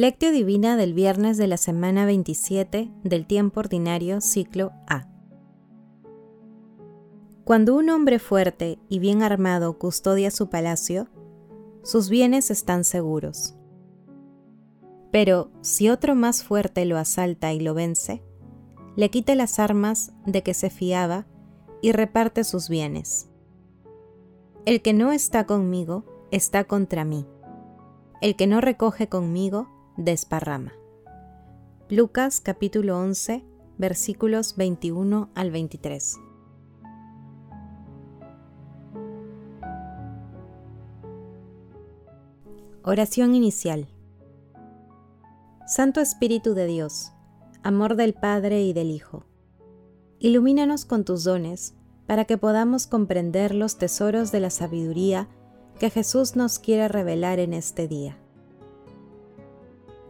Lectio Divina del viernes de la semana 27 del tiempo ordinario ciclo A. Cuando un hombre fuerte y bien armado custodia su palacio, sus bienes están seguros. Pero si otro más fuerte lo asalta y lo vence, le quita las armas de que se fiaba y reparte sus bienes. El que no está conmigo está contra mí. El que no recoge conmigo desparrama. Lucas capítulo 11 versículos 21 al 23. Oración inicial. Santo Espíritu de Dios, amor del Padre y del Hijo, ilumínanos con tus dones para que podamos comprender los tesoros de la sabiduría que Jesús nos quiere revelar en este día.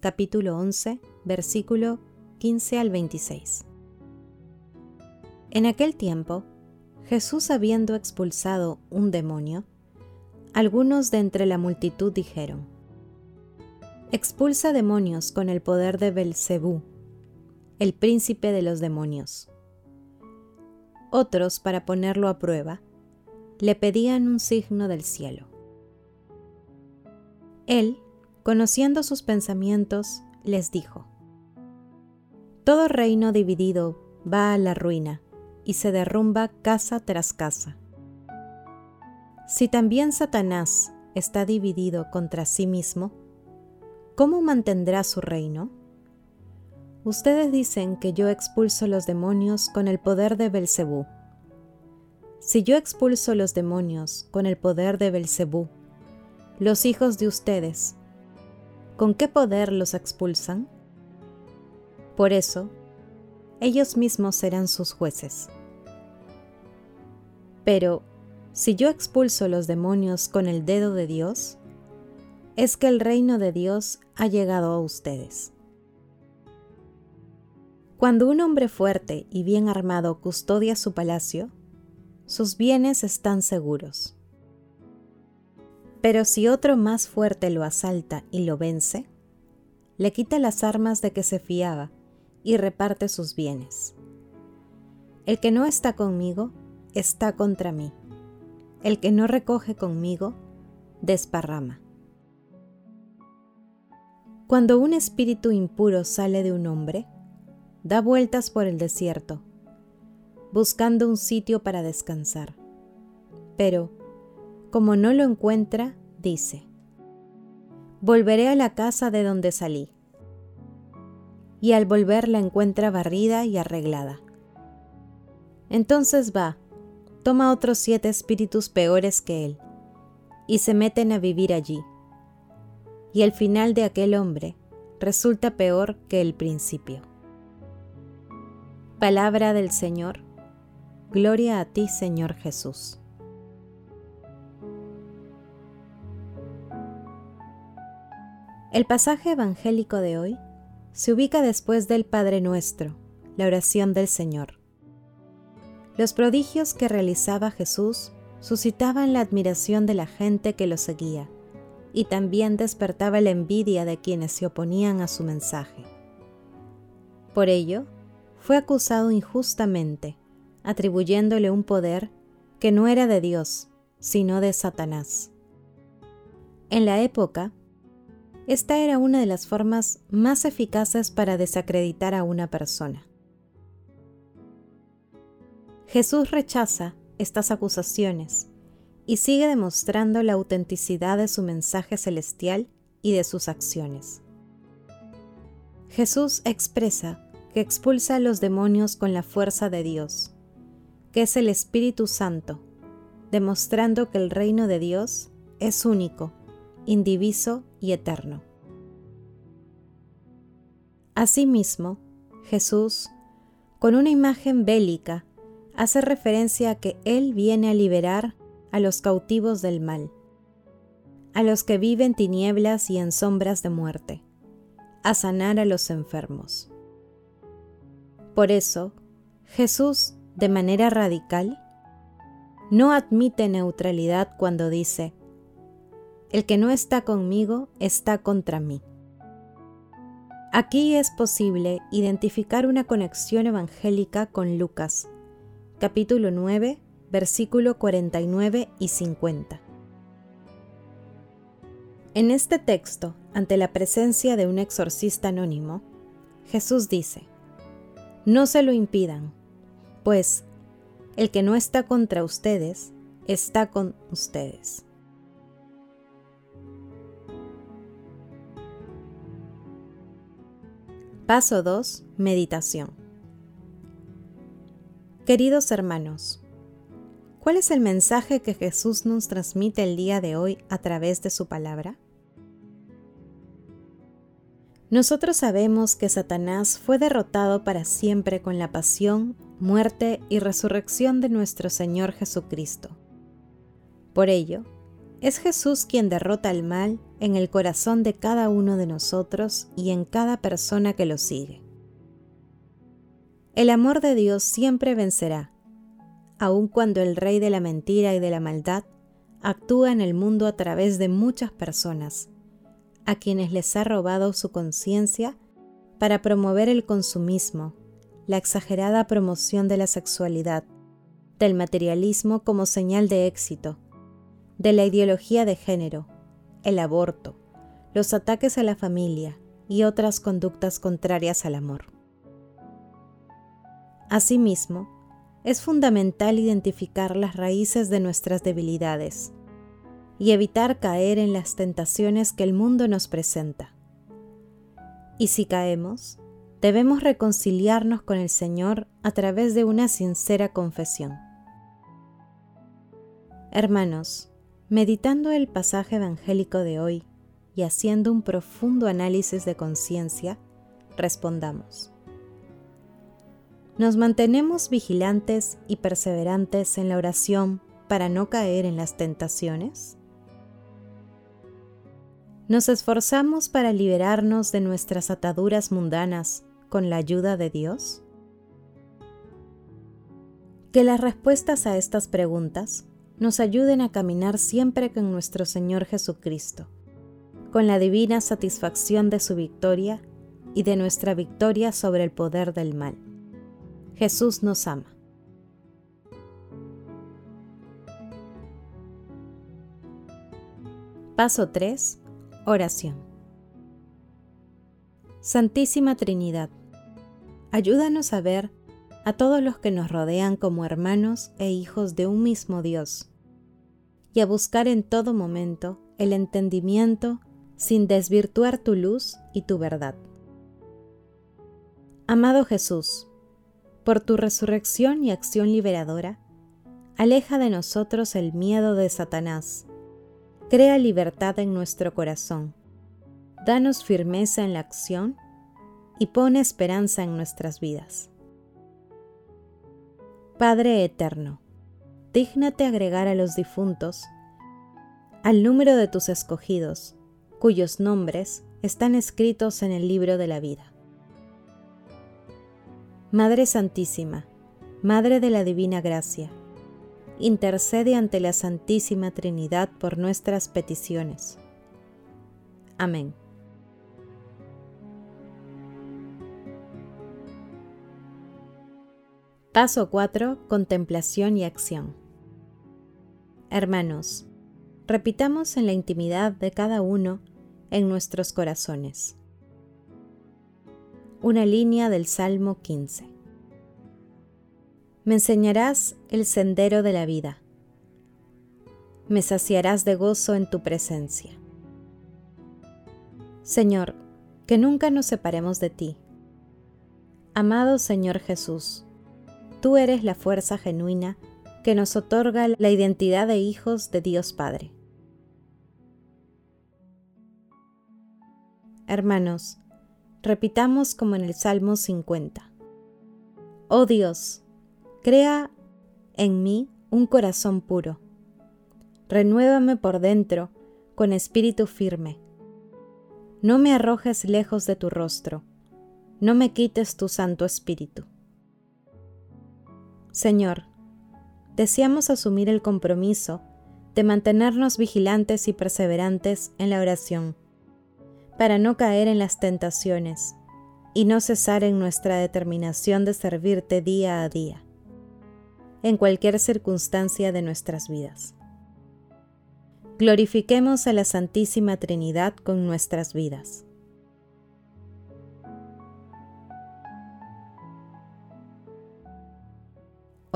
capítulo 11, versículo 15 al 26. En aquel tiempo, Jesús habiendo expulsado un demonio, algunos de entre la multitud dijeron: Expulsa demonios con el poder de Belcebú, el príncipe de los demonios. Otros, para ponerlo a prueba, le pedían un signo del cielo. Él, conociendo sus pensamientos, les dijo, Todo reino dividido va a la ruina y se derrumba casa tras casa. Si también Satanás está dividido contra sí mismo, ¿cómo mantendrá su reino? Ustedes dicen que yo expulso los demonios con el poder de Belcebú si yo expulso los demonios con el poder de Belcebú, los hijos de ustedes, ¿con qué poder los expulsan? Por eso, ellos mismos serán sus jueces. Pero, si yo expulso los demonios con el dedo de Dios, es que el reino de Dios ha llegado a ustedes. Cuando un hombre fuerte y bien armado custodia su palacio, sus bienes están seguros. Pero si otro más fuerte lo asalta y lo vence, le quita las armas de que se fiaba y reparte sus bienes. El que no está conmigo está contra mí. El que no recoge conmigo desparrama. Cuando un espíritu impuro sale de un hombre, da vueltas por el desierto buscando un sitio para descansar. Pero, como no lo encuentra, dice, Volveré a la casa de donde salí. Y al volver la encuentra barrida y arreglada. Entonces va, toma otros siete espíritus peores que él, y se meten a vivir allí. Y el final de aquel hombre resulta peor que el principio. Palabra del Señor Gloria a ti, Señor Jesús. El pasaje evangélico de hoy se ubica después del Padre Nuestro, la oración del Señor. Los prodigios que realizaba Jesús suscitaban la admiración de la gente que lo seguía y también despertaba la envidia de quienes se oponían a su mensaje. Por ello, fue acusado injustamente atribuyéndole un poder que no era de Dios, sino de Satanás. En la época, esta era una de las formas más eficaces para desacreditar a una persona. Jesús rechaza estas acusaciones y sigue demostrando la autenticidad de su mensaje celestial y de sus acciones. Jesús expresa que expulsa a los demonios con la fuerza de Dios que es el Espíritu Santo, demostrando que el reino de Dios es único, indiviso y eterno. Asimismo, Jesús, con una imagen bélica, hace referencia a que Él viene a liberar a los cautivos del mal, a los que viven tinieblas y en sombras de muerte, a sanar a los enfermos. Por eso, Jesús, de manera radical, no admite neutralidad cuando dice, el que no está conmigo está contra mí. Aquí es posible identificar una conexión evangélica con Lucas, capítulo 9, versículo 49 y 50. En este texto, ante la presencia de un exorcista anónimo, Jesús dice, No se lo impidan, pues el que no está contra ustedes, está con ustedes. Paso 2. Meditación. Queridos hermanos, ¿cuál es el mensaje que Jesús nos transmite el día de hoy a través de su palabra? Nosotros sabemos que Satanás fue derrotado para siempre con la pasión, muerte y resurrección de nuestro Señor Jesucristo. Por ello, es Jesús quien derrota el mal en el corazón de cada uno de nosotros y en cada persona que lo sigue. El amor de Dios siempre vencerá, aun cuando el rey de la mentira y de la maldad actúa en el mundo a través de muchas personas, a quienes les ha robado su conciencia para promover el consumismo, la exagerada promoción de la sexualidad, del materialismo como señal de éxito, de la ideología de género, el aborto, los ataques a la familia y otras conductas contrarias al amor. Asimismo, es fundamental identificar las raíces de nuestras debilidades y evitar caer en las tentaciones que el mundo nos presenta. Y si caemos, debemos reconciliarnos con el Señor a través de una sincera confesión. Hermanos, Meditando el pasaje evangélico de hoy y haciendo un profundo análisis de conciencia, respondamos. ¿Nos mantenemos vigilantes y perseverantes en la oración para no caer en las tentaciones? ¿Nos esforzamos para liberarnos de nuestras ataduras mundanas con la ayuda de Dios? Que las respuestas a estas preguntas nos ayuden a caminar siempre con nuestro Señor Jesucristo, con la divina satisfacción de su victoria y de nuestra victoria sobre el poder del mal. Jesús nos ama. Paso 3. Oración. Santísima Trinidad, ayúdanos a ver a todos los que nos rodean como hermanos e hijos de un mismo Dios, y a buscar en todo momento el entendimiento sin desvirtuar tu luz y tu verdad. Amado Jesús, por tu resurrección y acción liberadora, aleja de nosotros el miedo de Satanás, crea libertad en nuestro corazón, danos firmeza en la acción y pone esperanza en nuestras vidas. Padre Eterno, dígnate agregar a los difuntos al número de tus escogidos, cuyos nombres están escritos en el libro de la vida. Madre Santísima, Madre de la Divina Gracia, intercede ante la Santísima Trinidad por nuestras peticiones. Amén. Paso 4. Contemplación y acción. Hermanos, repitamos en la intimidad de cada uno en nuestros corazones. Una línea del Salmo 15. Me enseñarás el sendero de la vida. Me saciarás de gozo en tu presencia. Señor, que nunca nos separemos de ti. Amado Señor Jesús, tú eres la fuerza genuina que nos otorga la identidad de hijos de Dios Padre. Hermanos, Repitamos como en el Salmo 50. Oh Dios, crea en mí un corazón puro. Renuévame por dentro con espíritu firme. No me arrojes lejos de tu rostro, no me quites tu Santo Espíritu. Señor, deseamos asumir el compromiso de mantenernos vigilantes y perseverantes en la oración, para no caer en las tentaciones y no cesar en nuestra determinación de servirte día a día, en cualquier circunstancia de nuestras vidas. Glorifiquemos a la Santísima Trinidad con nuestras vidas.